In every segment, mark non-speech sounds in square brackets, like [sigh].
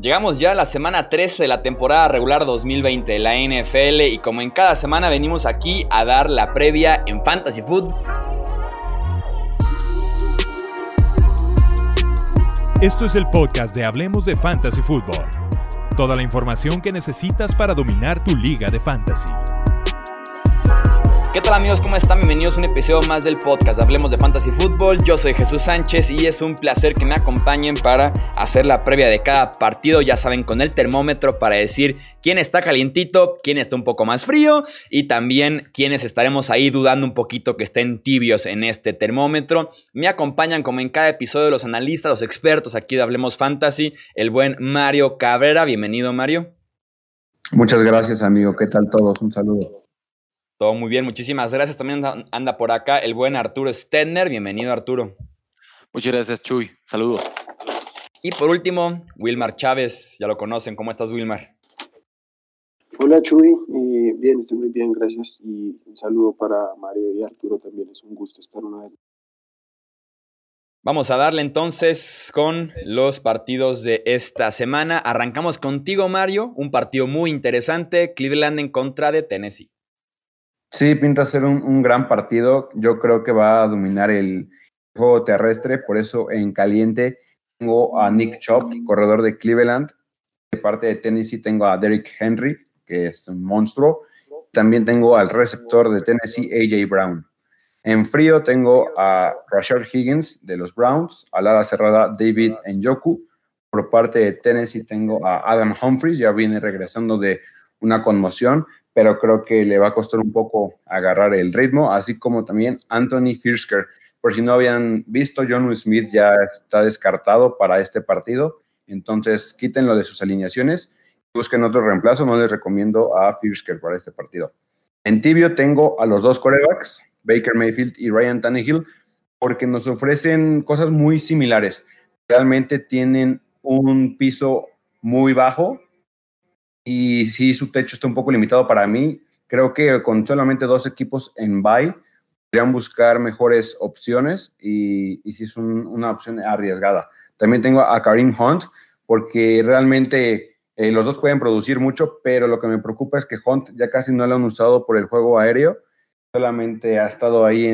Llegamos ya a la semana 13 de la temporada regular 2020 de la NFL y como en cada semana venimos aquí a dar la previa en Fantasy Food. Esto es el podcast de Hablemos de Fantasy Football. Toda la información que necesitas para dominar tu liga de fantasy. ¿Qué tal amigos? ¿Cómo están? Bienvenidos a un episodio más del podcast Hablemos de Fantasy Football. Yo soy Jesús Sánchez y es un placer que me acompañen para hacer la previa de cada partido. Ya saben, con el termómetro para decir quién está calientito, quién está un poco más frío y también quiénes estaremos ahí dudando un poquito que estén tibios en este termómetro. Me acompañan como en cada episodio los analistas, los expertos aquí de Hablemos Fantasy, el buen Mario Cabrera. Bienvenido Mario. Muchas gracias amigo, ¿qué tal todos? Un saludo. Todo muy bien, muchísimas gracias. También anda por acá el buen Arturo Stedner. Bienvenido, Arturo. Muchas gracias, Chuy. Saludos. Y por último, Wilmar Chávez. Ya lo conocen. ¿Cómo estás, Wilmar? Hola, Chuy. bien, estoy muy bien, gracias. Y un saludo para Mario y Arturo también. Es un gusto estar una vez. Vamos a darle entonces con los partidos de esta semana. Arrancamos contigo, Mario. Un partido muy interesante. Cleveland en contra de Tennessee. Sí, pinta ser un, gran partido. Yo creo que va a dominar el juego terrestre. Por eso en caliente tengo a Nick Chop, corredor de Cleveland. De parte de Tennessee tengo a Derrick Henry, que es un monstruo. También tengo al receptor de Tennessee, AJ Brown. En frío tengo a Rashard Higgins de los Browns, al ala cerrada David Njoku. Por parte de Tennessee tengo a Adam Humphries, ya viene regresando de una conmoción pero creo que le va a costar un poco agarrar el ritmo, así como también Anthony Firsker. Por si no habían visto, John Smith ya está descartado para este partido, entonces quítenlo de sus alineaciones, busquen otro reemplazo, no les recomiendo a Firsker para este partido. En tibio tengo a los dos corebacks, Baker Mayfield y Ryan Tannehill, porque nos ofrecen cosas muy similares. Realmente tienen un piso muy bajo, y sí, su techo está un poco limitado para mí. Creo que con solamente dos equipos en bye podrían buscar mejores opciones y, y sí es una opción arriesgada. También tengo a Karim Hunt porque realmente eh, los dos pueden producir mucho, pero lo que me preocupa es que Hunt ya casi no lo han usado por el juego aéreo, solamente ha estado ahí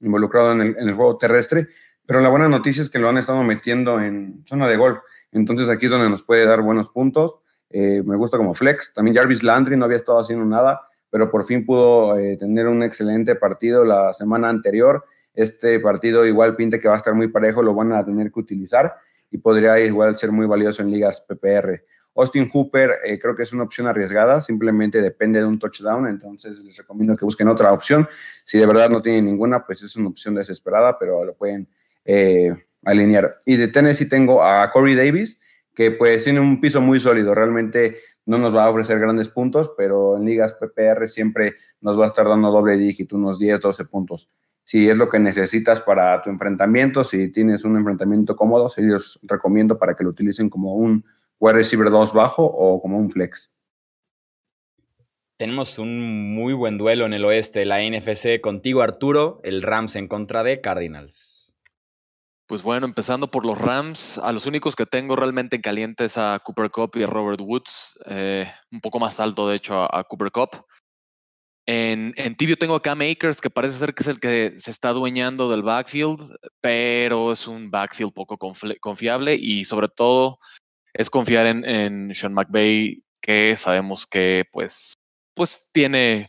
involucrado en el, en el juego terrestre, pero la buena noticia es que lo han estado metiendo en zona de gol. Entonces aquí es donde nos puede dar buenos puntos. Eh, me gusta como flex. También Jarvis Landry no había estado haciendo nada, pero por fin pudo eh, tener un excelente partido la semana anterior. Este partido igual pinte que va a estar muy parejo, lo van a tener que utilizar y podría igual ser muy valioso en ligas PPR. Austin Hooper eh, creo que es una opción arriesgada, simplemente depende de un touchdown, entonces les recomiendo que busquen otra opción. Si de verdad no tienen ninguna, pues es una opción desesperada, pero lo pueden alinear. Y de Tennessee tengo a Corey Davis, que pues tiene un piso muy sólido, realmente no nos va a ofrecer grandes puntos, pero en ligas PPR siempre nos va a estar dando doble dígito, unos 10, 12 puntos. Si es lo que necesitas para tu enfrentamiento, si tienes un enfrentamiento cómodo, sí los recomiendo para que lo utilicen como un wide receiver 2 bajo o como un flex. Tenemos un muy buen duelo en el oeste, la NFC contigo Arturo, el Rams en contra de Cardinals. Pues bueno, empezando por los Rams, a los únicos que tengo realmente en caliente es a Cooper Cup y a Robert Woods, eh, un poco más alto de hecho a, Cooper Cup. En, tibio tengo a Cam Akers, que parece ser que es el que se está adueñando del backfield, pero es un backfield poco confiable y sobre todo es confiar en, en Sean McVay, que sabemos que pues, pues tiene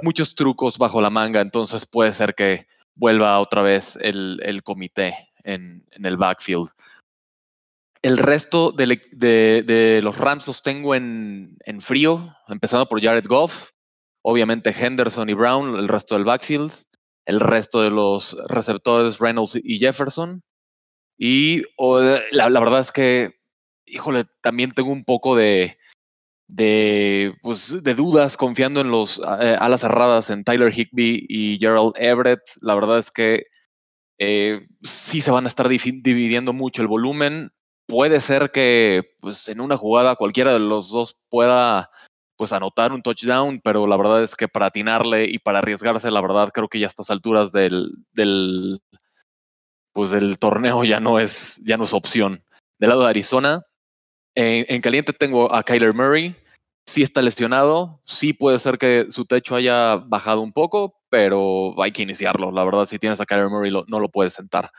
muchos trucos bajo la manga, entonces puede ser que vuelva otra vez el, el comité en, el backfield. El resto de, los Rams los tengo en, frío, empezando por Jared Goff, obviamente Henderson y Brown, el resto del backfield, el resto de los receptores Reynolds y Jefferson. Y la, verdad es que, híjole, también tengo un poco de, de, pues, de dudas confiando en los eh, alas cerradas en Tyler Higby y Gerald Everett. La verdad es que eh, sí se van a estar dividiendo mucho el volumen. Puede ser que pues, en una jugada cualquiera de los dos pueda pues anotar un touchdown, pero la verdad es que para atinarle y para arriesgarse, la verdad creo que ya a estas alturas del, del pues del torneo ya no es ya no es opción. Del lado de Arizona, En, caliente tengo a Kyler Murray. Sí está lesionado, sí puede ser que su techo haya bajado un poco, pero hay que iniciarlo. La verdad, si tienes a Kyler Murray, no lo puedes sentar.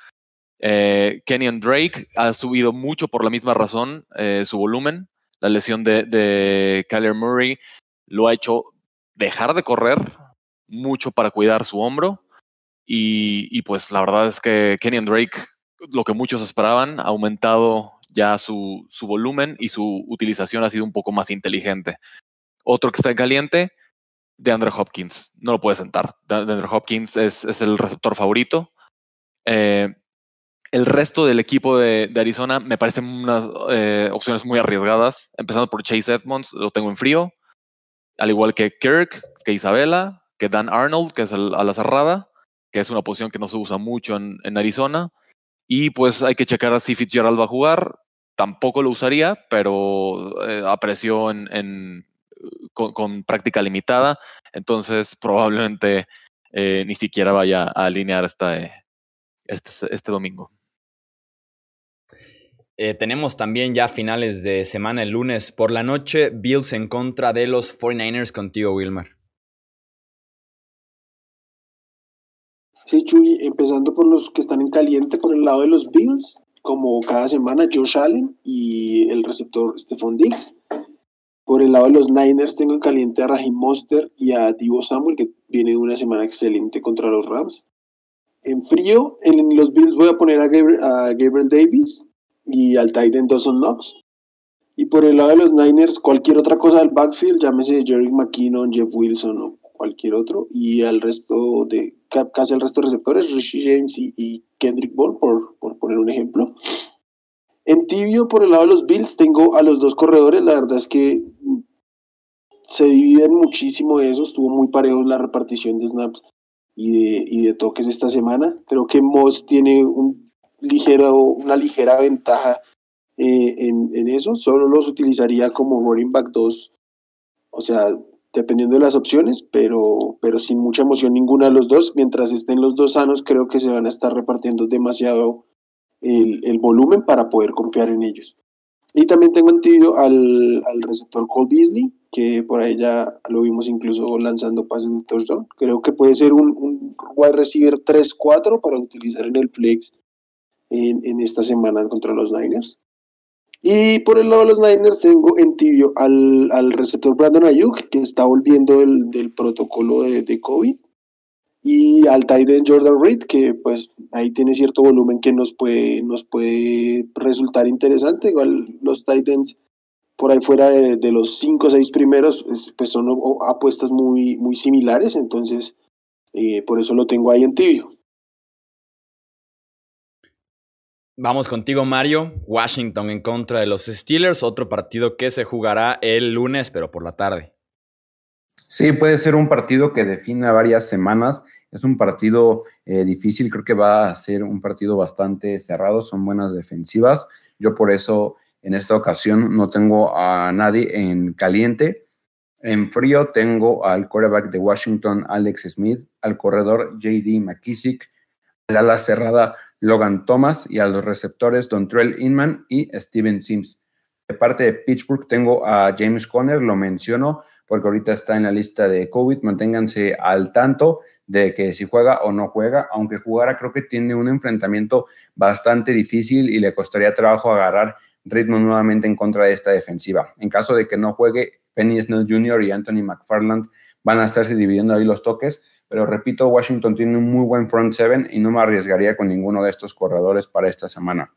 Eh, Kenyon Drake ha subido mucho por la misma razón eh, su volumen. La lesión de, de Kyler Murray lo ha hecho dejar de correr mucho para cuidar su hombro. Y, pues la verdad es que Kenyon Drake, lo que muchos esperaban, ha aumentado ya su, su, volumen y su utilización ha sido un poco más inteligente. Otro que está en caliente, de Andrew Hopkins. No lo puede sentar. De Andrew Hopkins es, es el receptor favorito. Eh, el resto del equipo de, de Arizona me parecen unas eh, opciones muy arriesgadas, empezando por Chase Edmonds, lo tengo en frío, al igual que Kirk, que Isabela, que Dan Arnold, que es a la cerrada, que es una posición que no se usa mucho en, en Arizona. Y pues hay que checar si Fitzgerald va a jugar. Tampoco lo usaría, pero eh, apreció en, con, práctica limitada. Entonces probablemente eh, ni siquiera vaya a alinear esta, este, este domingo. Eh, tenemos también ya finales de semana el lunes por la noche, Bills en contra de los 49ers contigo, Wilmar. Sí, Chuy, empezando por los que están en caliente por el lado de los Bills, como cada semana Josh Allen y el receptor Stephon Diggs. Por el lado de los Niners tengo en caliente a Raheem Monster y a Divo Samuel, que viene de una semana excelente contra los Rams. En frío, en los Bills voy a poner a Gabriel, Davis y al Titan Dawson Knox. Y por el lado de los Niners, cualquier otra cosa del backfield, llámese Jerry McKinnon, Jeff Wilson o cualquier otro. Y al resto de, casi el resto de receptores, Rishi James y, Kendrick Bourne, por, por poner un ejemplo. En tibio, por el lado de los Bills, tengo a los dos corredores. La verdad es que se dividen muchísimo eso. Estuvo muy parejo la repartición de snaps y de, y de toques esta semana. Creo que Moss tiene un ligero, una ligera ventaja eh, en, en, eso. Solo los utilizaría como running back 2, o sea, dependiendo de las opciones, pero, pero sin mucha emoción ninguna de los dos. Mientras estén los dos sanos, creo que se van a estar repartiendo demasiado el, el volumen para poder confiar en ellos. Y también tengo entendido al, al receptor Cole Beasley, que por ahí ya lo vimos incluso lanzando pases de touchdown. Creo que puede ser un, un wide receiver 3-4 para utilizar en el flex en, en, esta semana contra los Niners. Y por el lado de los Niners tengo en tibio al, al receptor Brandon Ayuk, que está volviendo el, del protocolo de, COVID y al tight Jordan Reed, que pues ahí tiene cierto volumen que nos puede, nos puede resultar interesante. Igual los tight por ahí fuera de, los cinco o seis primeros, pues, pues son apuestas muy, muy similares, entonces eh, por eso lo tengo ahí en tibio. Vamos contigo, Mario. Washington en contra de los Steelers, otro partido que se jugará el lunes, pero por la tarde. Sí, puede ser un partido que defina varias semanas. Es un partido eh, difícil, creo que va a ser un partido bastante cerrado, son buenas defensivas. Yo por eso en esta ocasión no tengo a nadie en caliente. En frío tengo al quarterback de Washington, Alex Smith, al corredor JD McKissick, al ala cerrada Logan Thomas y a los receptores Dontrell Inman y Steven Sims. De parte de Pittsburgh tengo a James Conner, lo menciono porque ahorita está en la lista de COVID. Manténganse al tanto de que si juega o no juega, aunque jugara creo que tiene un enfrentamiento bastante difícil y le costaría trabajo agarrar ritmo nuevamente en contra de esta defensiva. En caso de que no juegue, Penny Snell Jr. y Anthony McFarland van a estarse dividiendo ahí los toques, pero repito, Washington tiene un muy buen front seven y no me arriesgaría con ninguno de estos corredores para esta semana.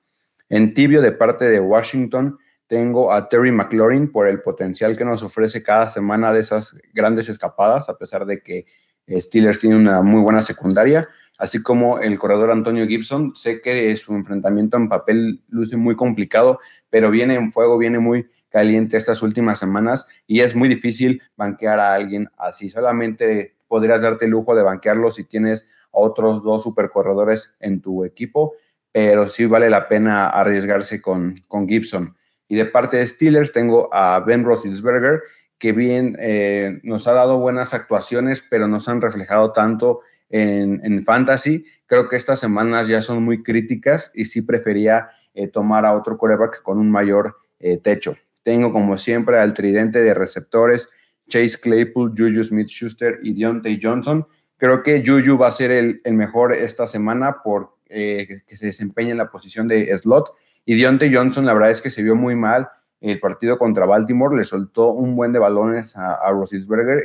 En tibio de parte de Washington, tengo a Terry McLaurin por el potencial que nos ofrece cada semana de esas grandes escapadas, a pesar de que eh, Steelers tiene una muy buena secundaria, así como el corredor Antonio Gibson. Sé que su enfrentamiento en papel luce muy complicado, pero viene en fuego, viene muy caliente estas últimas semanas y es muy difícil banquear a alguien así. Solamente podrías darte el lujo de banquearlo si tienes a otros dos supercorredores en tu equipo, pero sí vale la pena arriesgarse con, con Gibson. Y de parte de Steelers tengo a Ben Roethlisberger, que bien eh, nos ha dado buenas actuaciones, pero no se han reflejado tanto en, fantasy. Creo que estas semanas ya son muy críticas y sí prefería eh, tomar a otro coreback con un mayor eh, techo. Tengo como siempre al tridente de receptores Chase Claypool, Juju Smith-Schuster y Deontay Johnson. Creo que Juju va a ser el, mejor esta semana por eh, que se desempeña en la posición de slot. Y Deontay Johnson, la verdad es que se vio muy mal el partido contra Baltimore, le soltó un buen de balones a, a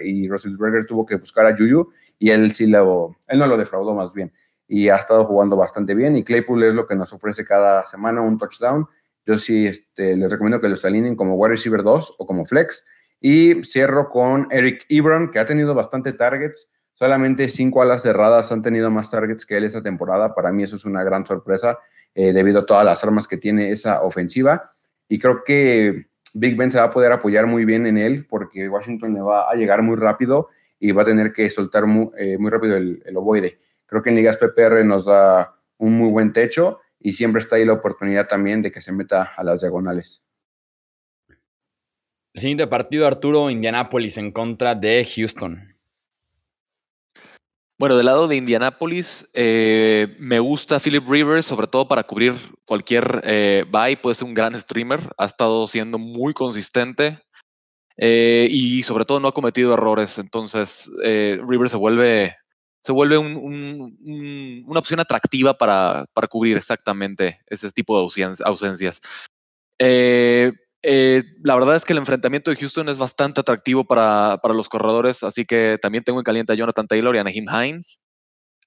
y Roethlisberger tuvo que buscar a Juju y él sí lo, él no lo defraudó más bien y ha estado jugando bastante bien y Claypool es lo que nos ofrece cada semana un touchdown. Yo sí este, les recomiendo que los alineen como wide receiver 2 o como flex y cierro con Eric Ebron que ha tenido bastante targets. Solamente cinco alas cerradas han tenido más targets que él esta temporada. Para mí eso es una gran sorpresa eh, debido a todas las armas que tiene esa ofensiva y creo que Big Ben se va a poder apoyar muy bien en él porque Washington le va a llegar muy rápido y va a tener que soltar muy, eh, rápido el, el, ovoide. Creo que en ligas PPR nos da un muy buen techo y siempre está ahí la oportunidad también de que se meta a las diagonales. El siguiente partido, Arturo, Indianapolis en contra de Houston. Bueno, del lado de Indianapolis, eh, me gusta Philip Rivers, sobre todo para cubrir cualquier eh, buy. Puede ser un gran streamer. Ha estado siendo muy consistente eh, y sobre todo no ha cometido errores. Entonces, eh, Rivers se vuelve, se vuelve una opción atractiva para, para, cubrir exactamente ese tipo de ausencias. Eh, la verdad es que el enfrentamiento de Houston es bastante atractivo para, para, los corredores, así que también tengo en caliente a Jonathan Taylor y a Naheem Hines.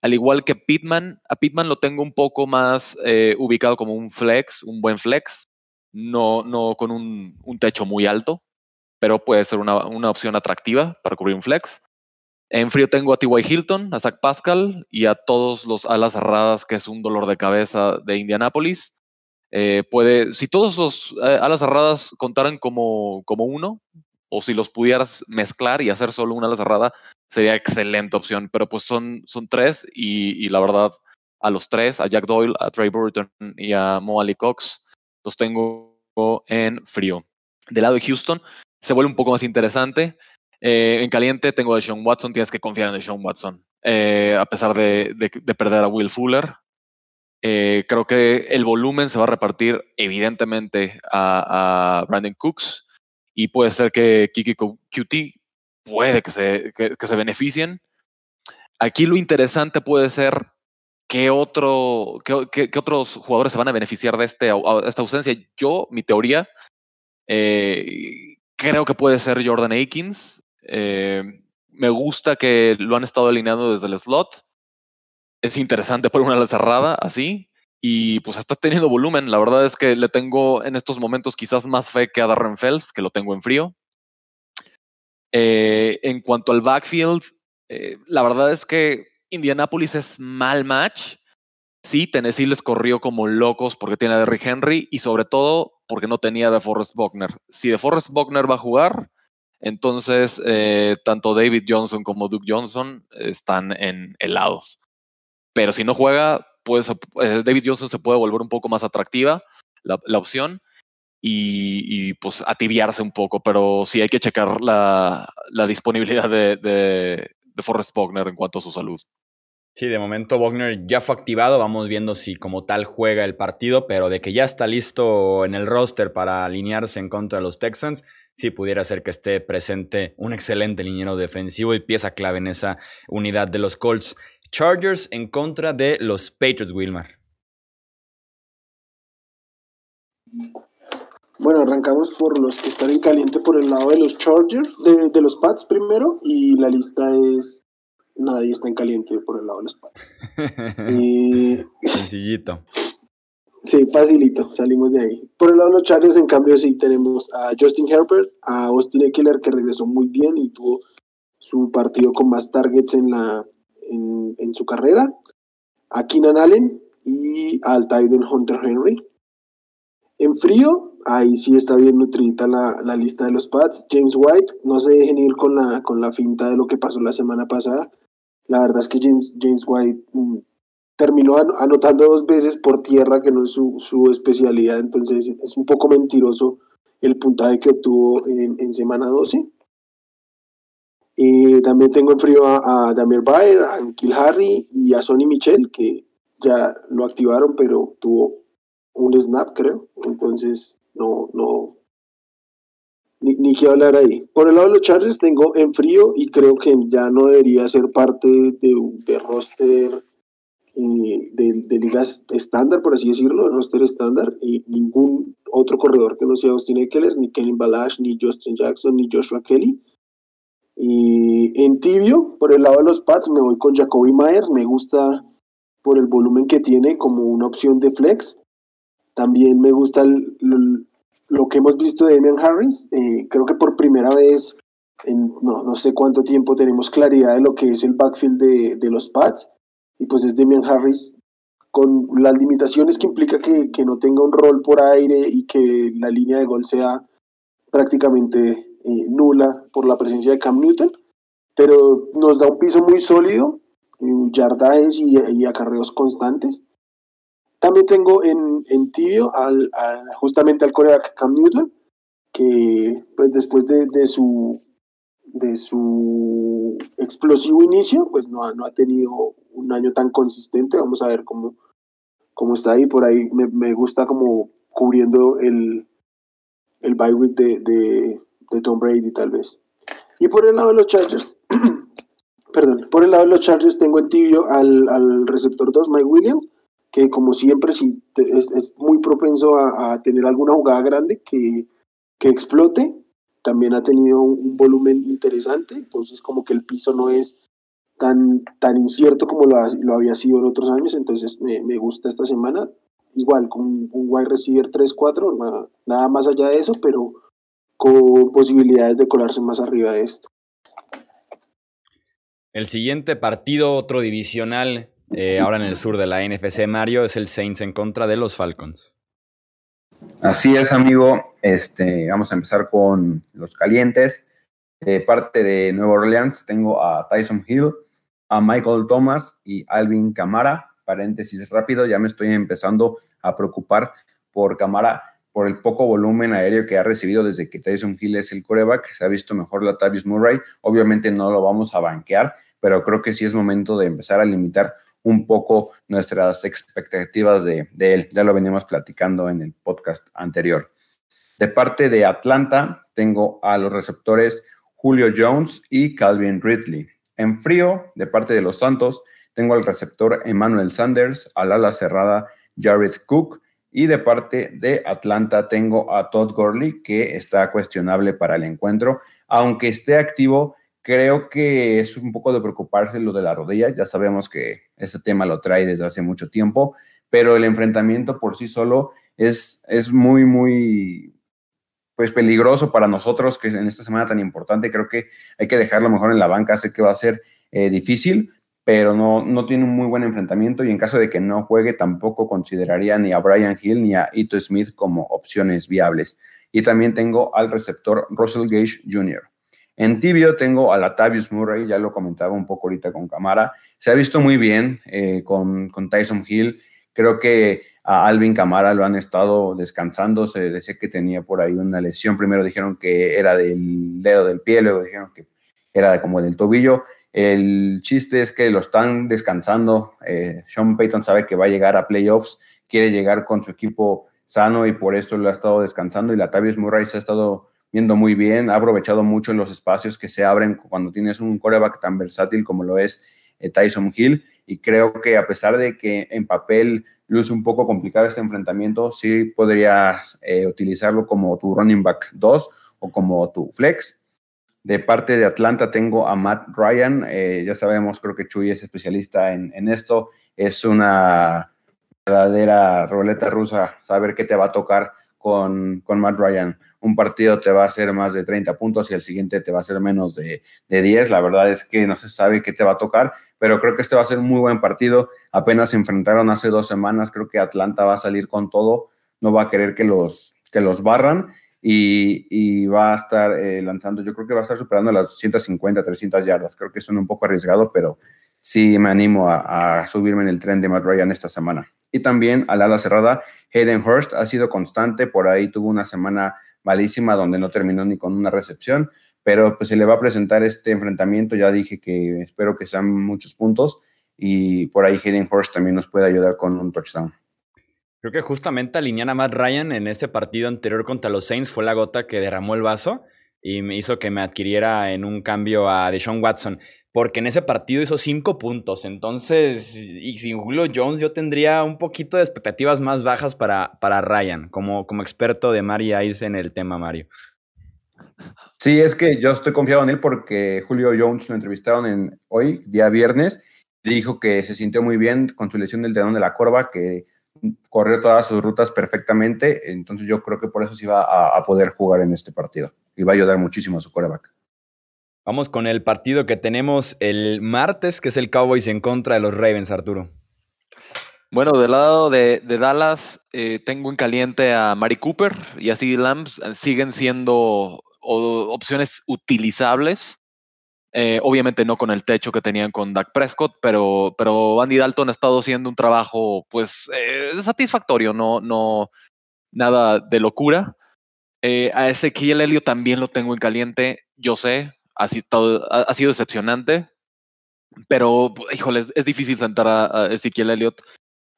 Al igual que Pittman, a Pittman lo tengo un poco más eh, ubicado como un flex, un buen flex, no, no con un, un techo muy alto, pero puede ser una, una, opción atractiva para cubrir un flex. En frío tengo a T.Y. Hilton, a Zach Pascal y a todos los alas cerradas, que es un dolor de cabeza de Indianapolis. Eh, puede, si todos los eh, alas cerradas contaran como, como uno, o si los pudieras mezclar y hacer solo una ala cerrada, sería excelente opción. Pero pues son, son tres y, la verdad, a los tres, a Jack Doyle, a Trey Burton y a Mo Ali Cox, los tengo en frío. Del lado de Houston, se vuelve un poco más interesante. Eh, en caliente tengo a Sean Watson, tienes que confiar en Sean Watson. a pesar de, de, perder a Will Fuller, eh, creo que el volumen se va a repartir evidentemente a, Brandon Cooks y puede ser que Kiki QT puede que se, que, se beneficien. Aquí lo interesante puede ser qué, otro, qué, otros jugadores se van a beneficiar de este, esta ausencia. Yo, mi teoría, eh, creo que puede ser Jordan Akins. Eh, me gusta que lo han estado alineando desde el slot es interesante por una cerrada así. Y pues está teniendo volumen. La verdad es que le tengo en estos momentos quizás más fe que a Darren Fells, que lo tengo en frío. Eh, en cuanto al backfield, eh, la verdad es que Indianapolis es mal match. Sí, Tennessee les corrió como locos porque tiene a Derrick Henry y sobre todo porque no tenía de Forrest Buckner. Si de Forrest Buckner va a jugar, entonces eh, tanto David Johnson como Duke Johnson están en helados pero si no juega, pues David Johnson se puede volver un poco más atractiva la, opción y, pues ativiarse un poco, pero sí hay que checar la, disponibilidad de, Forrest Bogner en cuanto a su salud. Sí, de momento Bogner ya fue activado, vamos viendo si como tal juega el partido, pero de que ya está listo en el roster para alinearse en contra de los Texans, sí pudiera ser que esté presente un excelente liniero defensivo y pieza clave en esa unidad de los Colts. Chargers en contra de los Patriots, Wilmar. Bueno, arrancamos por los que están en caliente por el lado de los Chargers, de, los Pats primero, y la lista es nadie está en caliente por el lado de los Pats. [laughs] Sencillito. [laughs] Sí, facilito, salimos de ahí. Por el lado de los Chargers, en cambio, sí tenemos a Justin Herbert, a Austin Eckler, que regresó muy bien y tuvo su partido con más targets en la, en, su carrera, a Keenan Allen y al Titan Hunter Henry. En frío, ahí sí está bien nutrida la, lista de los Pats. James White, no se dejen ir con la, con la finta de lo que pasó la semana pasada. La verdad es que James, James White mm, terminó anotando dos veces por tierra, que no es su, su, especialidad, entonces es un poco mentiroso el puntaje que obtuvo en, en semana 12. Y también tengo en frío a, Damir Bayer, a Kill Harry y a Sonny Michel, que ya lo activaron, pero tuvo un snap, creo. Entonces no, no, ni, ni qué hablar ahí. Por el lado de los Chargers tengo en frío y creo que ya no debería ser parte de, de roster eh, de, de, ligas estándar, por así decirlo, de roster estándar, y ningún otro corredor que no sea Austin Eckler, ni Kenny Balash, ni Justin Jackson, ni Joshua Kelly. Y en tibio, por el lado de los Pats, me voy con Jacoby Myers, me gusta por el volumen que tiene como una opción de flex. También me gusta lo que hemos visto de Damian Harris. Eh, creo que por primera vez en no, no, sé cuánto tiempo tenemos claridad de lo que es el backfield de, de los Pats. Y pues es Damian Harris con las limitaciones que implica que, que, no tenga un rol por aire y que la línea de gol sea prácticamente eh, nula por la presencia de Cam Newton. Pero nos da un piso muy sólido, eh, yardajes y, y acarreos constantes. También tengo en, en tibio al, al, justamente al coreback Cam Newton, que pues después de, de, su, de su explosivo inicio, pues no ha, no ha tenido un año tan consistente. Vamos a ver cómo, cómo está ahí. Por ahí me, me gusta como cubriendo el, el bye week de, de, de Tom Brady tal vez. Y por el lado de los Chargers, [clears throat] perdón, por el lado de los Chargers tengo en tibio al, al receptor 2, Mike Williams, que como siempre sí, es, es muy propenso a, a, tener alguna jugada grande que, que explote. También ha tenido un, un, volumen interesante, entonces como que el piso no es tan, tan incierto como lo, lo había sido en otros años, entonces me, me gusta esta semana. Igual, con un, un wide receiver 3-4, nada, nada más allá de eso, pero con posibilidades de colarse más arriba de esto. El siguiente partido, otro divisional, eh, ahora en el sur de la NFC, Mario, es el Saints en contra de los Falcons. Así es, amigo. Este, vamos a empezar con los calientes. De parte de Nueva Orleans tengo a Tyson Hill, a Michael Thomas y Alvin Camara. Paréntesis rápido, ya me estoy empezando a preocupar por Camara por el poco volumen aéreo que ha recibido desde que Tyson Hill es el coreback. Se ha visto mejor la Tavius Murray. Obviamente no lo vamos a banquear, pero creo que sí es momento de empezar a limitar un poco nuestras expectativas de, de, él. Ya lo venimos platicando en el podcast anterior. De parte de Atlanta, tengo a los receptores Julio Jones y Calvin Ridley. En frío, de parte de los Santos, tengo al receptor Emmanuel Sanders, al ala cerrada Jared Cook y de parte de Atlanta tengo a Todd Gurley, que está cuestionable para el encuentro. Aunque esté activo, creo que es un poco de preocuparse lo de la rodilla. Ya sabemos que ese tema lo trae desde hace mucho tiempo, pero el enfrentamiento por sí solo es, es muy, muy pues peligroso para nosotros, que en esta semana tan importante, creo que hay que dejarlo mejor en la banca. Sé que va a ser eh, difícil, pero no, no tiene un muy buen enfrentamiento y en caso de que no juegue tampoco consideraría ni a Brian Hill ni a Ito Smith como opciones viables. Y también tengo al receptor Russell Gage Jr. En tibio tengo a Latavius Murray, ya lo comentaba un poco ahorita con Camara. Se ha visto muy bien eh, con, con, Tyson Hill. Creo que a Alvin Camara lo han estado descansando. Se decía que tenía por ahí una lesión. Primero dijeron que era del dedo del pie, luego dijeron que era como del tobillo. El chiste es que lo están descansando. Eh, Sean Payton sabe que va a llegar a playoffs, quiere llegar con su equipo sano y por eso lo ha estado descansando. Y la Tavius Murray se ha estado viendo muy bien, ha aprovechado mucho los espacios que se abren cuando tienes un coreback tan versátil como lo es eh, Tyson Hill. Y creo que a pesar de que en papel luce un poco complicado este enfrentamiento, sí podrías eh, utilizarlo como tu running back 2 o como tu flex de parte de Atlanta tengo a Matt Ryan. Eh, ya sabemos, creo que Chuy es especialista en, esto. Es una verdadera ruleta rusa saber qué te va a tocar con, con, Matt Ryan. Un partido te va a hacer más de 30 puntos y el siguiente te va a hacer menos de, de 10. La verdad es que no se sabe qué te va a tocar, pero creo que este va a ser un muy buen partido. Apenas se enfrentaron hace dos semanas. Creo que Atlanta va a salir con todo. No va a querer que los, que los barran y, y va a estar eh, lanzando, yo creo que va a estar superando las 150, 300 yardas. Creo que suena un poco arriesgado, pero sí me animo a, a, subirme en el tren de Matt Ryan esta semana. Y también al ala cerrada, Hayden Hurst ha sido constante, por ahí tuvo una semana malísima donde no terminó ni con una recepción, pero pues se le va a presentar este enfrentamiento, ya dije que espero que sean muchos puntos y por ahí Hayden Hurst también nos puede ayudar con un touchdown. Creo que justamente alinear a Matt Ryan en este partido anterior contra los Saints fue la gota que derramó el vaso y me hizo que me adquiriera en un cambio a Deshaun Watson. Porque en ese partido hizo cinco puntos. Entonces, y sin Julio Jones, yo tendría un poquito de expectativas más bajas para, para Ryan, como, como experto de Mari Ice en el tema, Mario. Sí, es que yo estoy confiado en él porque Julio Jones lo entrevistaron en hoy, día viernes, dijo que se sintió muy bien con su lesión del dedón de la corva, que corrió todas sus rutas perfectamente, entonces yo creo que por eso sí va a, poder jugar en este partido y va a ayudar muchísimo a su coreback. Vamos con el partido que tenemos el martes, que es el Cowboys en contra de los Ravens, Arturo. Bueno, del lado de, Dallas eh, tengo en caliente a Mari Cooper y así Lambs siguen siendo opciones utilizables. Eh, obviamente no con el techo que tenían con Dak Prescott, pero, pero Andy Dalton ha estado haciendo un trabajo pues eh, satisfactorio, no, no nada de locura. Eh, a Ezequiel Elliott también lo tengo en caliente, yo sé, ha sido, ha, sido decepcionante, pero híjole, es, difícil sentar a, Ezequiel Elliott.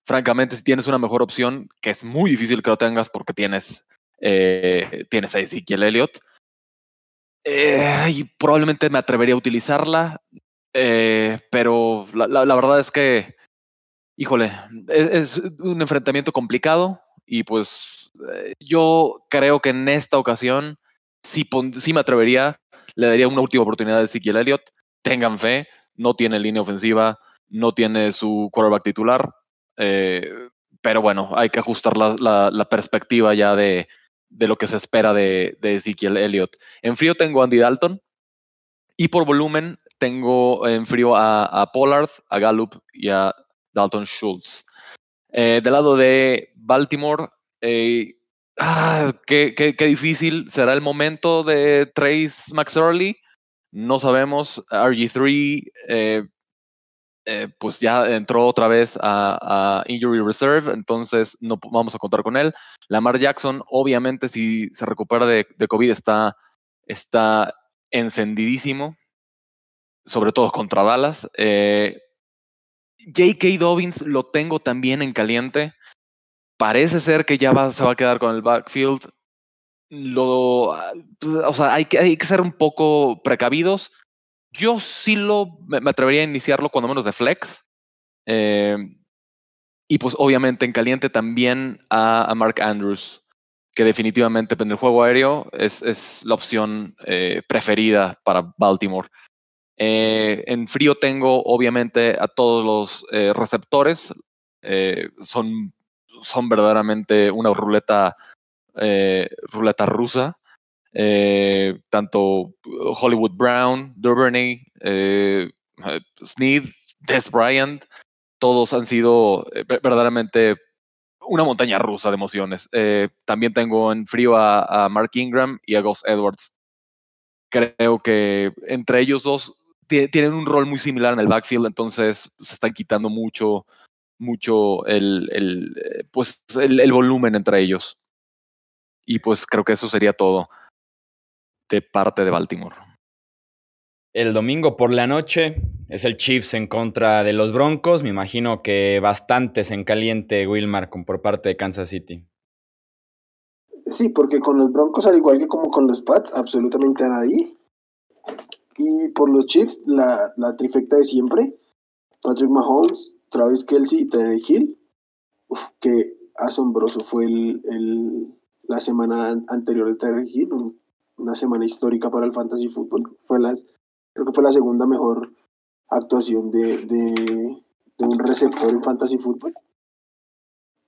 Francamente, si tienes una mejor opción, que es muy difícil que lo tengas porque tienes, tienes a Ezequiel Elliott, eh, probablemente me atrevería a utilizarla, eh, pero la, verdad es que, híjole, es, un enfrentamiento complicado y pues eh, yo creo que en esta ocasión sí, sí me atrevería, le daría una última oportunidad a Ezekiel Elliott. Tengan fe, no tiene línea ofensiva, no tiene su quarterback titular, pero bueno, hay que ajustar la perspectiva ya de, de lo que se espera de, Ezekiel Elliott. En frío tengo a Andy Dalton y por volumen tengo en frío a, Pollard, a Gallup y a Dalton Schultz. Eh, del lado de Baltimore, eh, ah, qué, difícil será el momento de Trace McSorley. No sabemos. RG3 eh, pues ya entró otra vez a, Injury Reserve, entonces no vamos a contar con él. Lamar Jackson, obviamente, si se recupera de, COVID, está, está encendidísimo, sobre todo contra Dallas. Eh, J.K. Dobbins lo tengo también en caliente. Parece ser que ya se va a quedar con el backfield. Lo, pues, o sea, hay que, hay que ser un poco precavidos. Yo sí lo, me, atrevería a iniciarlo cuando menos de flex. Eh, y pues obviamente en caliente también a, Mark Andrews, que definitivamente en el juego aéreo es, es la opción eh, preferida para Baltimore. Eh, en frío tengo obviamente a todos los receptores. son, son verdaderamente una ruleta, ruleta rusa. Eh, tanto Hollywood Brown, Duvernay, eh, Sneed, Des Bryant, todos han sido eh, verdaderamente una montaña rusa de emociones. también tengo en frío a, Mark Ingram y a Gus Edwards. Creo que entre ellos dos tienen un rol muy similar en el backfield, entonces se están quitando mucho, mucho el, el pues el volumen entre ellos. Y pues creo que eso sería todo de parte de Baltimore. El domingo por la noche es el Chiefs en contra de los Broncos. Me imagino que bastantes en caliente Wilmar por parte de Kansas City. Sí, porque con los Broncos, al igual que como con los Pats, absolutamente a nadie. Y por los Chiefs, la, trifecta de siempre: Patrick Mahomes, Travis Kelsey y Terry Hill. Uf, qué asombroso fue el, la semana anterior de Terry Hill una semana histórica para el fantasy fútbol. Fue la, creo que fue la segunda mejor actuación de, de, un receptor en fantasy fútbol.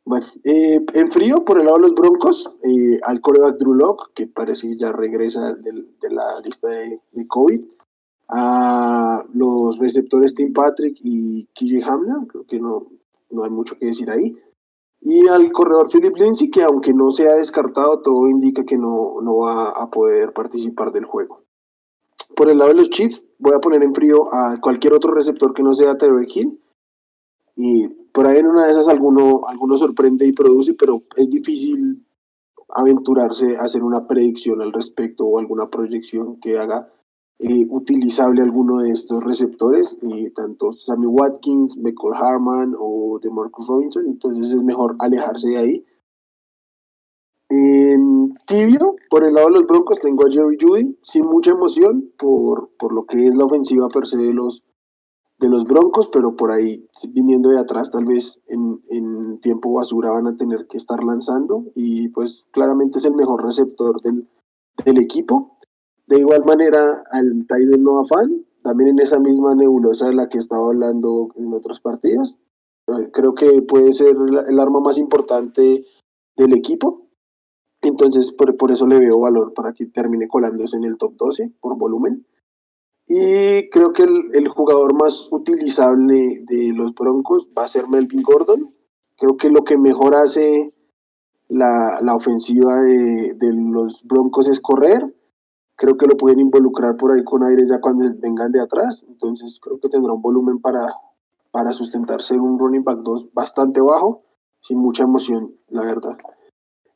Bueno, eh, en frío, por el lado de los Broncos, eh, al coreback Drew Locke, que parece que ya regresa de, la lista de, de, COVID, a los receptores Tim Patrick y KJ Hamler, creo que no, no hay mucho que decir ahí. Y al corredor Philip Lindsay, que aunque no se ha descartado, todo indica que no, no va a poder participar del juego. Por el lado de los Chiefs, voy a poner en frío a cualquier otro receptor que no sea Terry Hill. Y por ahí en una de esas alguno, alguno sorprende y produce, pero es difícil aventurarse a hacer una predicción al respecto o alguna proyección que haga eh, utilizable alguno de estos receptores, tanto Sammy Watkins, Michael Harman o de Marcus Robinson, entonces es mejor alejarse de ahí. En por el lado de los Broncos, tengo a Jerry Judy, sin mucha emoción por, por lo que es la ofensiva per se de los, de los Broncos, pero por ahí, viniendo de atrás, tal vez en, en tiempo basura van a tener que estar lanzando y pues claramente es el mejor receptor del, del equipo. De igual manera, al Tyden Noah Fan, también en esa misma nebulosa de la que estaba hablando en otros partidos. Creo que puede ser el arma más importante del equipo. Entonces, por, por eso le veo valor para que termine colándose en el top 12 por volumen. Y creo que el, jugador más utilizable de los Broncos va a ser Melvin Gordon. Creo que lo que mejor hace la, ofensiva de, los Broncos es correr. Creo que lo pueden involucrar por ahí con aire ya cuando vengan de atrás. Entonces creo que tendrá un volumen para, para sustentarse en un running back 2 bastante bajo, sin mucha emoción, la verdad.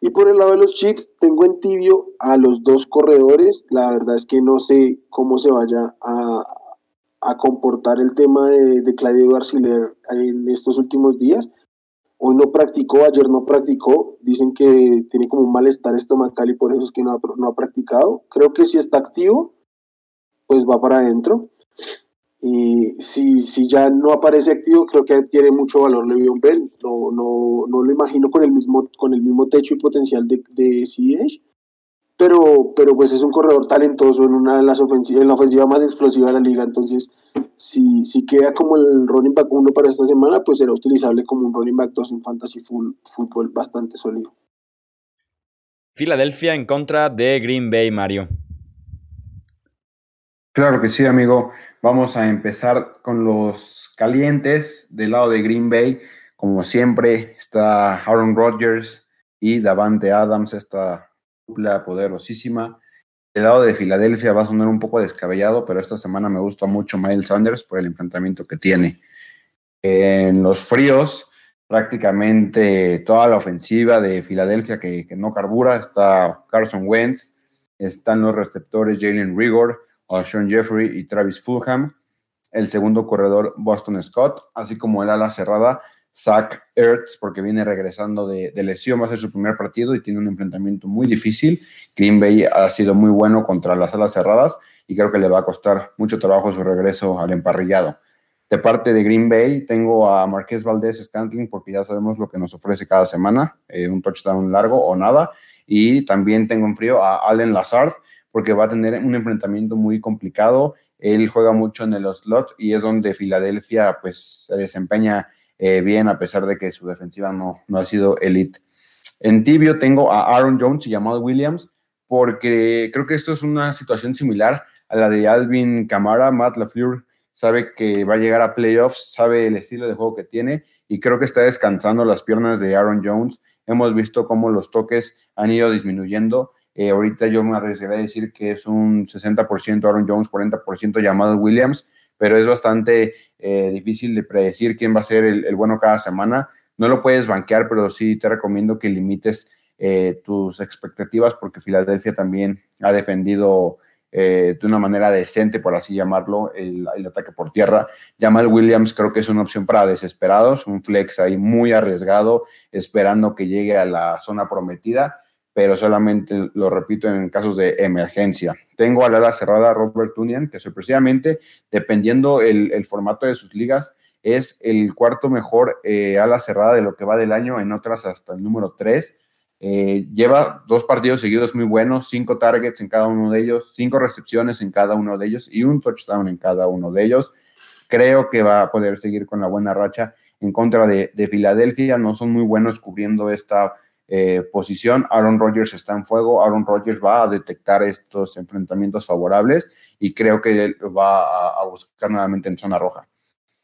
Y por el lado de los Chiefs, tengo en tibio a los dos corredores. La verdad es que no sé cómo se vaya a, comportar el tema de, de Claudio Garciller en estos últimos días. Hoy no practicó, ayer no practicó. Dicen que tiene como un malestar estomacal y por eso es que no ha, practicado. Creo que si está activo, pues va para adentro. Y si, si ya no aparece activo, creo que tiene mucho valor Le'Veon Bell. No, no, no lo imagino con el mismo, con el mismo techo y potencial de, de pero, pero pues es un corredor talentoso en una de las ofensivas, en la ofensiva más explosiva de la liga. Entonces, si, si queda como el running back 1 para esta semana, pues será utilizable como un running back 2 en fantasy full, fútbol bastante sólido. Filadelfia en contra de Green Bay, Mario. Claro que sí, amigo. Vamos a empezar con los calientes del lado de Green Bay. Como siempre, está Aaron Rodgers y Davante Adams, esta dupla poderosísima. Del lado de Filadelfia va a sonar un poco descabellado, pero esta semana me gusta mucho Miles Sanders por el enfrentamiento que tiene. En los fríos, prácticamente toda la ofensiva de Filadelfia que, que no carbura, está Carson Wentz, están los receptores Jalen Rigor, sean Jeffrey y Travis Fulham, el segundo corredor Boston Scott, así como el ala cerrada Zach Ertz, porque viene regresando de, lesión, va a ser su primer partido y tiene un enfrentamiento muy difícil. Green Bay ha sido muy bueno contra las alas cerradas y creo que le va a costar mucho trabajo su regreso al emparrillado. De parte de Green Bay, tengo a Marqués Valdés Scantling, porque ya sabemos lo que nos ofrece cada semana, eh, un touchdown largo o nada. Y también tengo en frío a Allen Lazard, porque va a tener un enfrentamiento muy complicado. Él juega mucho en el slot y es donde Filadelfia pues se desempeña eh, bien a pesar de que su defensiva no, no ha sido elite. En tibio tengo a Aaron Jones y Jamal Williams porque creo que esto es una situación similar a la de Alvin Kamara. Matt LaFleur sabe que va a llegar a playoffs, sabe el estilo de juego que tiene y creo que está descansando las piernas de Aaron Jones. Hemos visto cómo los toques han ido disminuyendo eh, ahorita yo me arriesgaría a decir que es un 60% Aaron Jones, 40% llamado Williams, pero es bastante eh, difícil de predecir quién va a ser el, bueno cada semana. No lo puedes banquear, pero sí te recomiendo que limites eh, tus expectativas porque Filadelfia también ha defendido de una manera decente, por así llamarlo, el, el, ataque por tierra. Jamal Williams creo que es una opción para desesperados, un flex ahí muy arriesgado, esperando que llegue a la zona prometida pero solamente lo repito en casos de emergencia. Tengo a la cerrada Robert Tunian, que sorpresivamente, dependiendo el, formato de sus ligas, es el cuarto mejor eh, ala cerrada de lo que va del año, en otras hasta el número 3. Eh, lleva dos partidos seguidos muy buenos, cinco targets en cada uno de ellos, cinco recepciones en cada uno de ellos y un touchdown en cada uno de ellos. Creo que va a poder seguir con la buena racha en contra de Filadelfia. No son muy buenos cubriendo esta eh, posición. Aaron Rodgers está en fuego. Aaron Rodgers va a detectar estos enfrentamientos favorables y creo que él va a, buscar nuevamente en zona roja.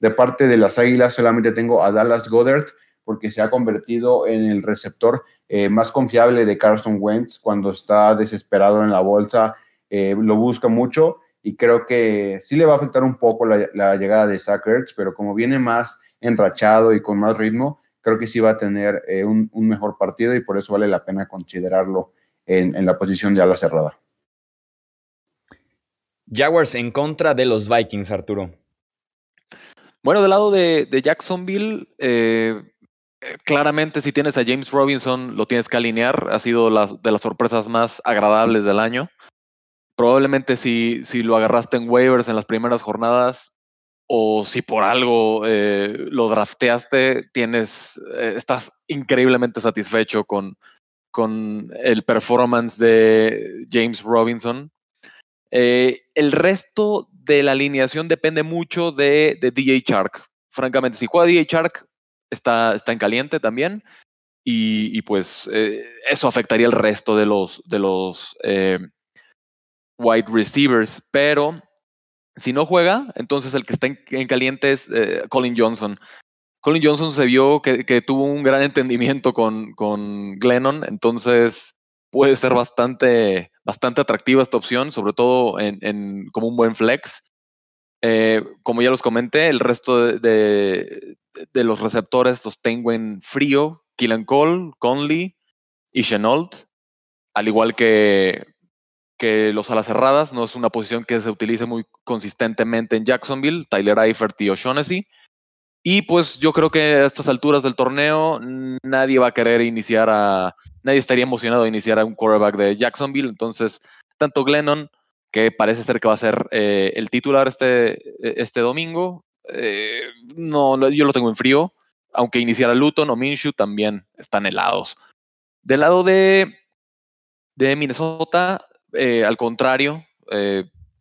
De parte de las Águilas solamente tengo a Dallas Goddard porque se ha convertido en el receptor eh, más confiable de Carson Wentz cuando está desesperado en la bolsa. Eh, lo busca mucho y creo que sí le va a afectar un poco la, llegada de Zach pero como viene más enrachado y con más ritmo, creo que sí va a tener eh, un, mejor partido y por eso vale la pena considerarlo en, la posición de ala cerrada. Jaguars en contra de los Vikings, Arturo. Bueno, del lado de, Jacksonville, eh, eh, claramente si tienes a James Robinson, lo tienes que alinear. Ha sido de las sorpresas más agradables del año. Probablemente si, si lo agarraste en waivers en las primeras jornadas, o si por algo eh, lo drafteaste, tienes, estás increíblemente satisfecho con, con el performance de James Robinson. Eh, el resto de la alineación depende mucho de, DJ Shark. Francamente, si juega DJ Shark, está, está en caliente también. Y, pues eh, eso afectaría el resto de los, de los eh, wide receivers. Pero si no juega, entonces el que está en, caliente es Colin Johnson. Colin Johnson se vio que, tuvo un gran entendimiento con, con Glennon, entonces puede ser bastante, bastante atractiva esta opción, sobre todo en, como un buen flex. Eh, como ya los comenté, el resto de, los receptores los tengo en frío. Killan Cole, Conley y Chenault, al igual que, que los alas cerradas, no es una posición que se utilice muy consistentemente en Jacksonville, Tyler Eifert y O'Shaughnessy. Y pues yo creo que a estas alturas del torneo nadie va a querer iniciar a, nadie estaría emocionado de iniciar a un quarterback de Jacksonville. Entonces, tanto Glennon, que parece ser que va a ser eh, el titular este, este domingo, eh, no, yo lo tengo en frío. Aunque iniciara Luton o Minshew también están helados. Del lado de, de Minnesota, eh, al contrario,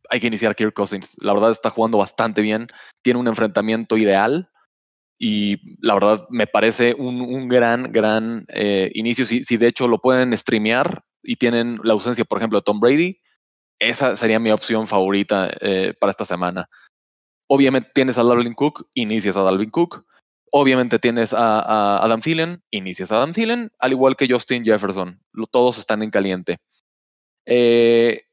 hay que iniciar Kirk Cousins. La verdad está jugando bastante bien. Tiene un enfrentamiento ideal y la verdad me parece un, gran, gran eh, inicio. Si, si, de hecho lo pueden streamear y tienen la ausencia, por ejemplo, de Tom Brady, esa sería mi opción favorita eh, para esta semana. Obviamente tienes a Dalvin Cook, inicias a Dalvin Cook. Obviamente tienes a, Adam Thielen, inicias a Adam Thielen, al igual que Justin Jefferson. todos están en caliente. Eh,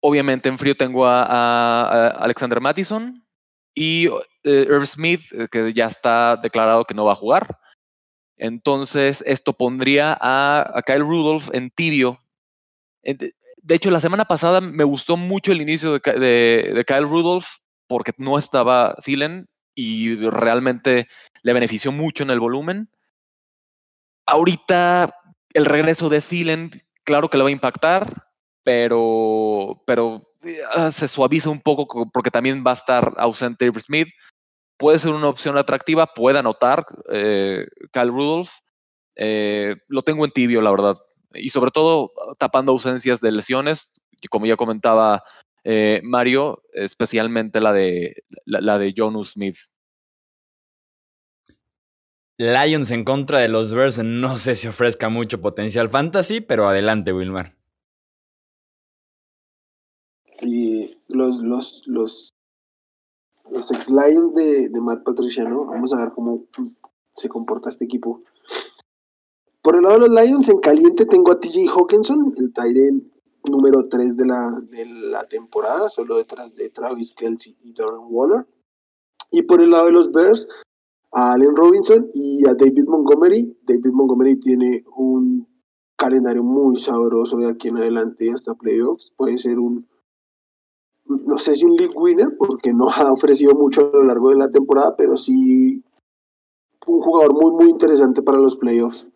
obviamente en frío tengo a Alexander Mattison, y eh, Irv Smith, eh, que ya está declarado que no va a jugar. Entonces, esto pondría a, Kyle Rudolph en tibio. De hecho, la semana pasada me gustó mucho el inicio de, Kyle Rudolph porque no estaba Thielen y realmente le benefició mucho en el volumen. Ahorita el regreso de Thielen, claro que le va a impactar, pero, pero Ah, se suaviza un poco porque también va a estar ausente Irv Smith. Puede ser una opción atractiva, puede anotar eh, Rudolph. Eh, lo tengo en tibio, la verdad. Y sobre todo tapando ausencias de lesiones, como ya comentaba eh, Mario, especialmente la de, la, de Jonu Smith. Lions en contra de los Bears, no sé si ofrezca mucho potencial fantasy, pero adelante, Wilmar. Y los, los, los, los ex Lions de, de Matt Patricia, ¿no? Vamos a ver cómo se comporta este equipo. Por el lado de los Lions, en caliente tengo a TJ Hawkinson, el Tyren número 3 de la, de la temporada, solo detrás de Travis Kelsey y Darren Waller. Y por el lado de los Bears, a Allen Robinson y a David Montgomery. David Montgomery tiene un calendario muy sabroso de aquí en adelante hasta playoffs. Puede ser un, no sé si un league winner, porque no ha ofrecido mucho a lo largo de la temporada, pero sí un jugador muy, muy interesante para los playoffs.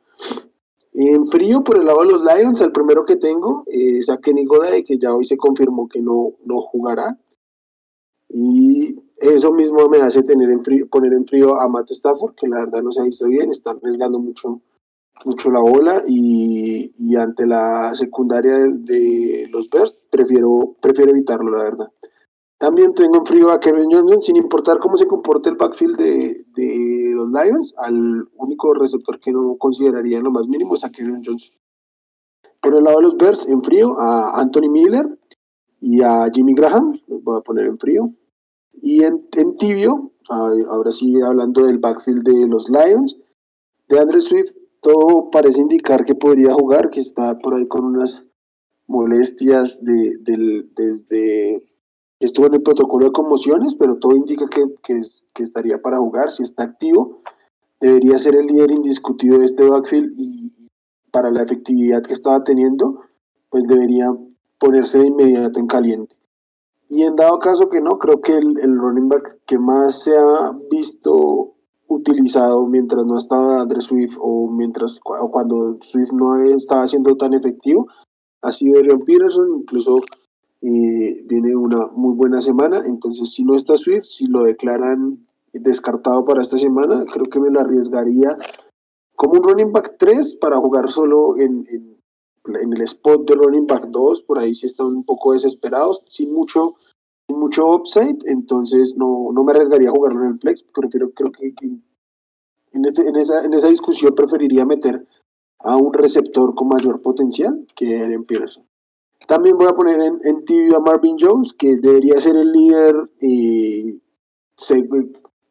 En frío, por el lado de los Lions, el primero que tengo es a Kenny Goday, que ya hoy se confirmó que no, no jugará. Y eso mismo me hace tener en frío, poner en frío a Matt Stafford, que la verdad no se ha visto bien, está arriesgando mucho mucho la bola y, y ante la secundaria de, los Bears prefiero, prefiero evitarlo, la verdad. También tengo en frío a Kevin Johnson, sin importar cómo se comporte el backfield de, de los Lions, al único receptor que no consideraría en lo más mínimo es a Kevin Johnson. Por el lado de los Bears, en frío, a Anthony Miller y a Jimmy Graham, los voy a poner en frío. Y en, en tibio, ahora sí hablando del backfield de los Lions, de Andre Swift todo parece indicar que podría jugar, que está por ahí con unas molestias de, desde que estuvo en el protocolo de conmociones, pero todo indica que, que, estaría para jugar, si está activo, debería ser el líder indiscutido de este backfield y para la efectividad que estaba teniendo, pues debería ponerse de inmediato en caliente. Y en dado caso que no, creo que el, el running back que más se ha visto utilizado mientras no estaba Andre Swift o mientras o cuando Swift no estaba siendo tan efectivo sido Adrian Peterson, incluso eh, viene una muy buena semana, entonces si no está Swift, si lo declaran descartado para esta semana, creo que me lo arriesgaría como un running back 3 para jugar solo en, en, el spot de running back 2, por ahí sí están un poco desesperados, sin mucho, sin mucho upside, entonces no, no me arriesgaría a jugarlo en el flex, pero creo, creo que, en, este, en, esa, en esa discusión preferiría meter a un receptor con mayor potencial que Aaron Peterson. También voy a poner en, en tibio a Marvin Jones, que debería ser el líder eh,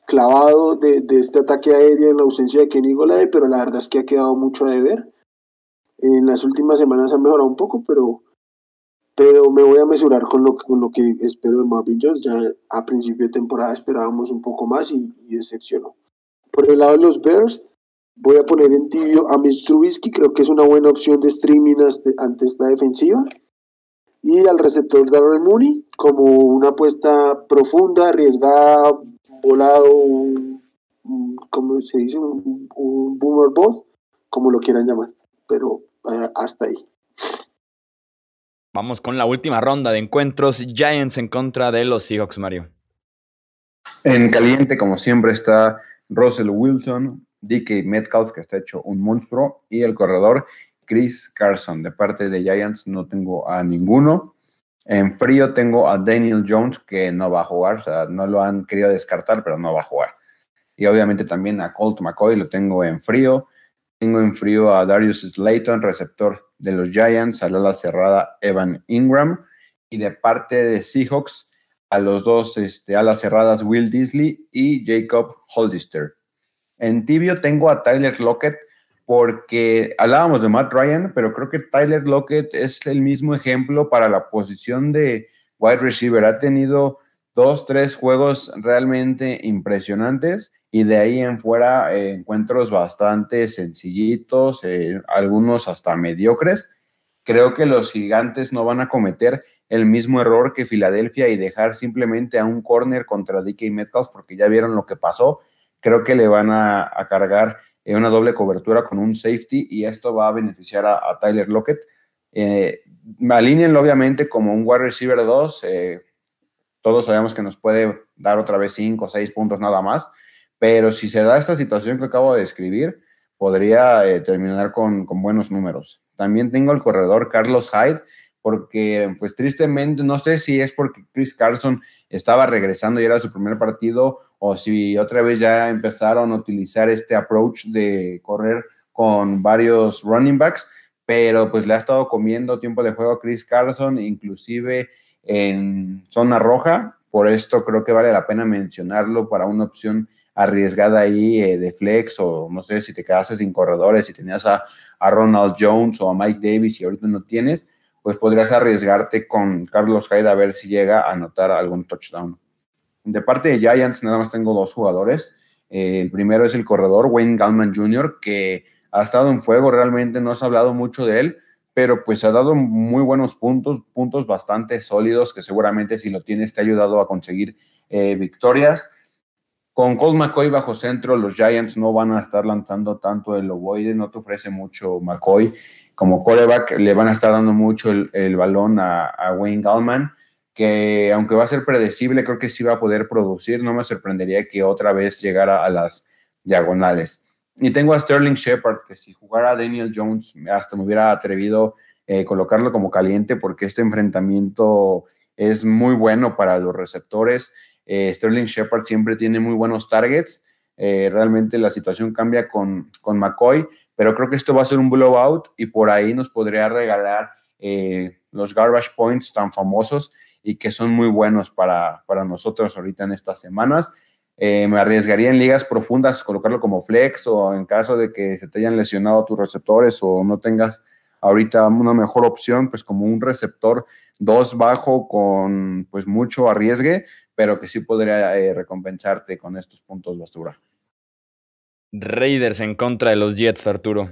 clavado de, este ataque aéreo en la ausencia de Kenny Golay, pero la verdad es que ha quedado mucho a deber. En las últimas semanas ha mejorado un poco, pero, pero me voy a mesurar con lo, con lo que espero de Marvin Jones. Ya a principio de temporada esperábamos un poco más y, y decepcionó. Por el lado de los Bears, voy a poner en tibio a Mitch Trubisky, creo que es una buena opción de streaming ante esta defensiva. Y al receptor Darren Mooney, como una apuesta profunda, arriesgada, volado, un, ¿cómo se dice? Un, boomer ball, como lo quieran llamar, pero eh, hasta ahí. Vamos con la última ronda de encuentros Giants en contra de los Seahawks, Mario. En caliente, como siempre, está Russell Wilson, DK Metcalf, que está hecho un monstruo, y el corredor Chris Carson. De parte de Giants no tengo a ninguno. En frío tengo a Daniel Jones, que no va a jugar, o sea, no lo han querido descartar, pero no va a jugar. Y obviamente también a Colt McCoy lo tengo en frío. Tengo en frío a Darius Slayton, receptor de los Giants, a la cerrada Evan Ingram. Y de parte de Seahawks, a los dos este, alas cerradas Will Disley y Jacob Holdister. En tibio tengo a Tyler Lockett porque hablábamos de Matt Ryan, pero creo que Tyler Lockett es el mismo ejemplo para la posición de wide receiver. Ha tenido dos, tres juegos realmente impresionantes y de ahí en fuera eh, encuentros bastante sencillitos, eh, algunos hasta mediocres. Creo que los gigantes no van a cometer el mismo error que Filadelfia y dejar simplemente a un corner contra DK Metcalf porque ya vieron lo que pasó. Creo que le van a cargar eh, una doble cobertura con un safety y esto va a beneficiar a, Tyler Lockett. Eh, alínenlo obviamente como un wide receiver 2. Eh, todos sabemos que nos puede dar otra vez 5 o 6 puntos nada más, pero si se da esta situación que acabo de describir, podría eh, terminar con, con buenos números. También tengo el corredor Carlos Hyde, porque pues tristemente no sé si es porque Chris Carson estaba regresando y era su primer partido o si otra vez ya empezaron a utilizar este approach de correr con varios running backs, pero pues le ha estado comiendo tiempo de juego a Chris Carson, inclusive en zona roja, por esto creo que vale la pena mencionarlo para una opción arriesgada ahí eh, de flex o no sé si te quedaste sin corredores, si tenías a, a Ronald Jones o a Mike Davis y ahorita no tienes, pues podrías arriesgarte con Carlos Hyde a ver si llega a anotar algún touchdown. De parte de Giants, nada más tengo dos jugadores. Eh, el primero es el corredor Wayne Gallman Jr., que ha estado en fuego, realmente no se ha hablado mucho de él, pero pues ha dado muy buenos puntos, puntos bastante sólidos que seguramente si lo tienes te ha ayudado a conseguir eh, victorias. Con Colt McCoy bajo centro, los Giants no van a estar lanzando tanto el ovoide, no te ofrece mucho McCoy como coreback le van a estar dando mucho el, balón a, Wayne Gallman, que aunque va a ser predecible, creo que sí va a poder producir. No me sorprendería que otra vez llegara a las diagonales. Y tengo a Sterling Shepard, que si jugara Daniel Jones, hasta me hubiera atrevido eh, colocarlo como caliente, porque este enfrentamiento es muy bueno para los receptores. Eh, Sterling Shepard siempre tiene muy buenos targets. Eh, realmente la situación cambia con, con McCoy, pero creo que esto va a ser un blowout y por ahí nos podría regalar eh, los garbage points tan famosos y que son muy buenos para, nosotros ahorita en estas semanas. Eh, me arriesgaría en ligas profundas colocarlo como flex o en caso de que se te hayan lesionado tus receptores o no tengas ahorita una mejor opción, pues como un receptor dos bajo con pues mucho arriesgue, pero que sí podría eh, recompensarte con estos puntos basura. Raiders en contra de los Jets, Arturo.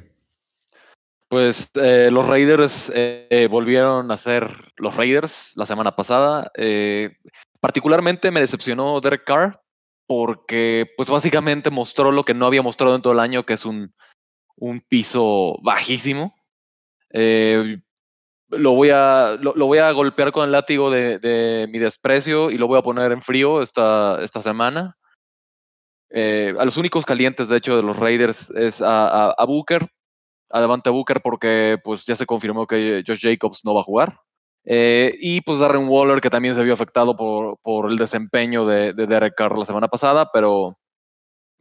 Pues eh, los Raiders eh, volvieron a ser los Raiders la semana pasada. Eh, particularmente me decepcionó Derek Carr porque pues básicamente mostró lo que no había mostrado en todo el año, que es un, un piso bajísimo. lo, voy a, lo, voy a golpear con el látigo de, mi desprecio y lo voy a poner en frío esta, esta semana. a los únicos calientes, de hecho, de los Raiders es a, a Booker, a Booker porque pues ya se confirmó que Josh Jacobs no va a jugar. Eh, y pues Darren Waller, que también se vio afectado por, por el desempeño de, de, Derek Carr la semana pasada, pero,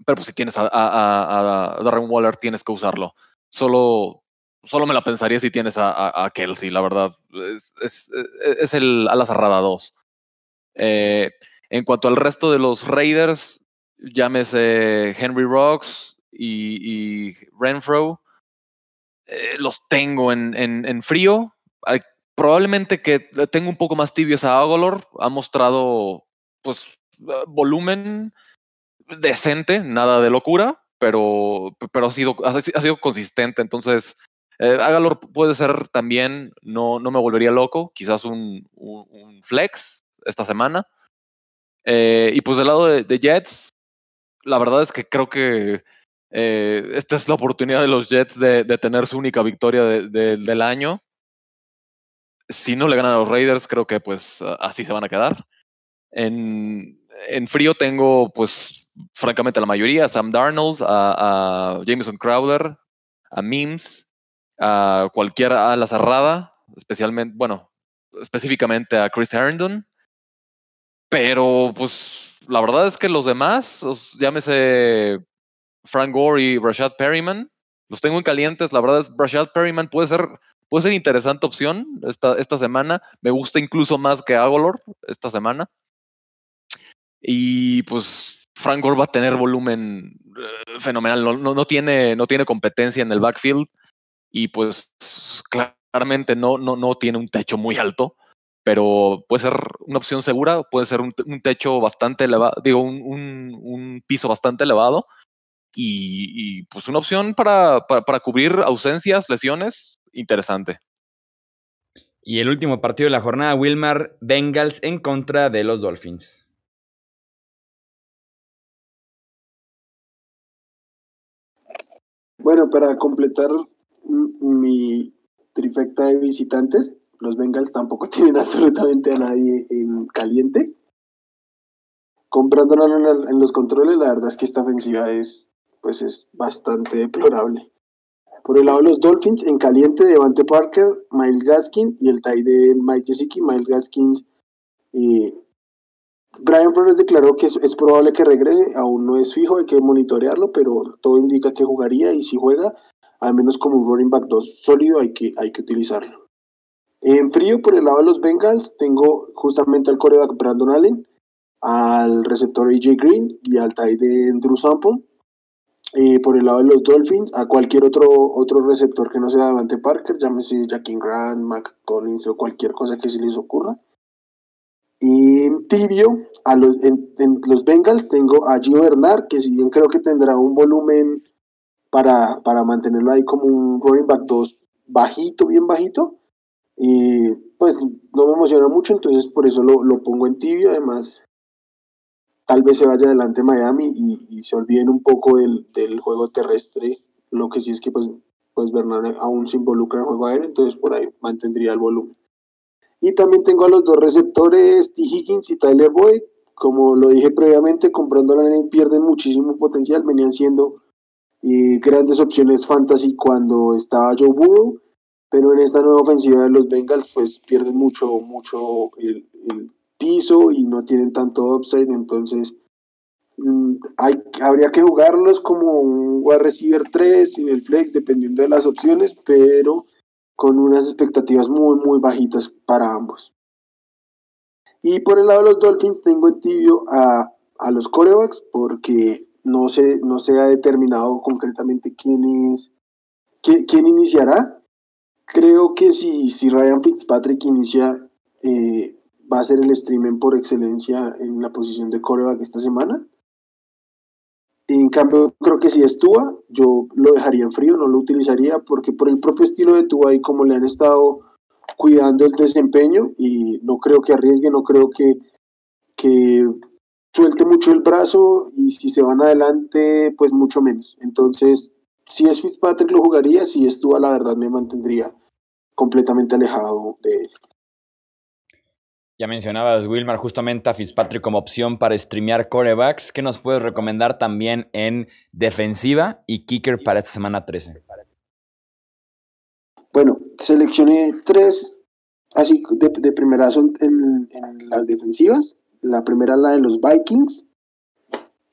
pero pues si tienes a, a, Darren Waller, tienes que usarlo. Solo, solo me la pensaría si tienes a, Kelsey, la verdad. Es, es, es el a la cerrada 2. Eh, en cuanto al resto de los Raiders, llámese Henry Rocks y, y Renfro, eh, los tengo en, en, frío. probablemente que tengo un poco más tibios a Agolor. Ha mostrado, pues, eh, volumen decente, nada de locura, pero, pero ha, sido, ha, sido consistente. Entonces, eh, Agalor puede ser también, no, no me volvería loco, quizás un, un, flex esta semana. y pues del lado de, Jets, la verdad es que creo que eh, esta es la oportunidad de los Jets de, tener su única victoria del año. Si no le ganan a los Raiders, creo que pues así se van a quedar. En, frío tengo pues francamente la mayoría, a Sam Darnold, a, Jameson Crowder, a Mims, a cualquier ala cerrada, especialmente, bueno, específicamente a Chris Herndon. Pero pues la verdad es que los demás, llámese Frank Gore y Rashad Perryman. Los tengo en calientes. La verdad, Rashad Perryman puede ser, puede ser interesante opción esta, esta semana. Me gusta incluso más que Agolor esta semana. Y pues Frank Gore va a tener volumen eh, fenomenal. No, no, tiene, no tiene competencia en el backfield. Y pues claramente no, no, no tiene un techo muy alto pero puede ser una opción segura, puede ser un, techo bastante elevado, digo, un, un, piso bastante elevado y, pues una opción para, para, cubrir ausencias, lesiones, interesante. Y el último partido de la jornada, Wilmar Bengals en contra de los Dolphins. Bueno, para completar mi trifecta de visitantes, los Bengals tampoco [laughs] tienen absolutamente a nadie en caliente. Comprándolo en los controles, la verdad es que esta ofensiva es pues es bastante deplorable. Por el lado de los Dolphins, en caliente, Devante Parker, Miles Gaskin y el tie de Mike Gesicki, Miles Gaskins. Eh, Brian Flores declaró que es, probable que regrese, aún no es fijo, hay que monitorearlo, pero todo indica que jugaría y si juega, al menos como un running back 2 sólido, hay que, hay que utilizarlo. En frío, por el lado de los Bengals, tengo justamente al coreback Brandon Allen, al receptor AJ Green y al tight de Andrew Sample por el lado de los Dolphins, a cualquier otro, otro receptor que no sea Davante Parker, llámese Jackie Grant, Mac Collins o cualquier cosa que se les ocurra. Y en tibio, a los, en, los Bengals tengo a Gio Bernard, que si bien creo que tendrá un volumen para, para mantenerlo ahí como un running back 2 bajito, bien bajito, y pues no me emociona mucho, entonces por eso lo, lo pongo en tibio. Además, tal vez se vaya adelante Miami y, se olviden un poco del, juego terrestre. Lo que sí es que pues, pues Bernard aún se involucra en el juego aéreo, entonces por ahí mantendría el volumen. Y también tengo a los dos receptores, T. Higgins y Tyler Boyd. Como lo dije previamente, comprando la pierden muchísimo potencial, venían siendo eh, grandes opciones fantasy cuando estaba Joe Burrow, pero en esta nueva ofensiva de los Bengals pues pierden mucho, mucho el piso y no tienen tanto upside, entonces mm, hay, habría que jugarlos como un wide receiver 3 en el flex, dependiendo de las opciones, pero con unas expectativas muy, muy bajitas para ambos. Y por el lado de los Dolphins tengo en tibio a, a los corebacks porque no se, no se ha determinado concretamente quién es, quién, iniciará. Creo que si, si Ryan Fitzpatrick inicia, eh, va a ser el streaming por excelencia en la posición de coreback esta semana. En cambio, creo que si es Tua, yo lo dejaría en frío, no lo utilizaría, porque por el propio estilo de Tua y como le han estado cuidando el desempeño, y no creo que arriesgue, no creo que, que suelte mucho el brazo, y si se van adelante, pues mucho menos. Entonces, si es Fitzpatrick lo jugaría, si es Tua, la verdad me mantendría completamente alejado de él. Ya mencionabas, Wilmar, justamente a Fitzpatrick como opción para streamear corebacks. ¿Qué nos puedes recomendar también en defensiva y kicker para esta semana 13? Bueno, seleccioné tres así de, de en, en, las defensivas. La primera la de los Vikings.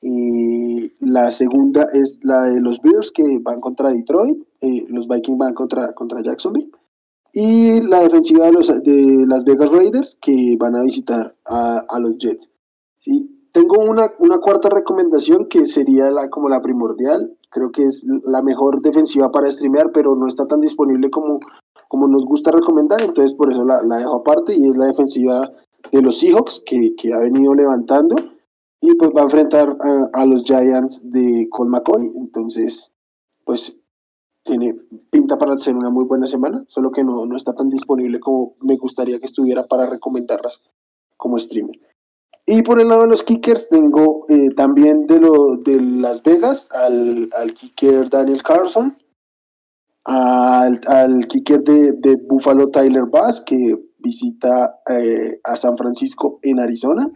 Y la segunda es la de los Bears que van contra Detroit. Eh, los Vikings van contra, contra Jacksonville y la defensiva de, los, de Las Vegas Raiders que van a visitar a, a los Jets. ¿sí? Tengo una, una, cuarta recomendación que sería la, como la primordial, creo que es la mejor defensiva para streamear, pero no está tan disponible como, como nos gusta recomendar, entonces por eso la, la dejo aparte y es la defensiva de los Seahawks que, que ha venido levantando y pues va a enfrentar a, a los Giants de Cole McCoy, entonces pues tiene pinta para ser una muy buena semana, solo que no, no está tan disponible como me gustaría que estuviera para recomendarlas como streamer. Y por el lado de los kickers, tengo eh, también de, lo, de Las Vegas al, al kicker Daniel Carlson, al, al kicker de, de, Buffalo Tyler Bass, que visita eh, a San Francisco en Arizona,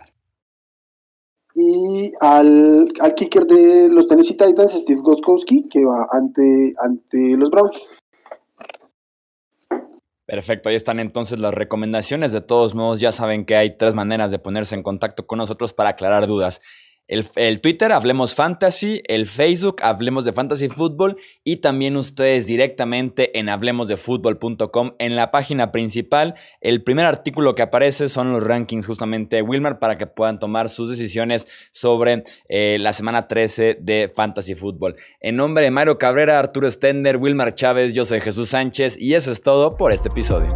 y al, al kicker de los Tennessee Titans, Steve Goskowski, que va ante, ante los Browns. Perfecto, ahí están entonces las recomendaciones. De todos modos, ya saben que hay tres maneras de ponerse en contacto con nosotros para aclarar dudas. El, Twitter, Hablemos Fantasy, el Facebook, Hablemos de Fantasy Fútbol y también ustedes directamente en hablemosdefutbol.com en la página principal. El primer artículo que aparece son los rankings justamente de Wilmer para que puedan tomar sus decisiones sobre eh, la semana 13 de Fantasy Fútbol. En nombre de Mario Cabrera, Arturo Stender, Wilmar Chávez, yo soy Jesús Sánchez y eso es todo por este episodio.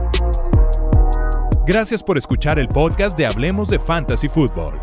Gracias por escuchar el podcast de Hablemos de Fantasy Fútbol.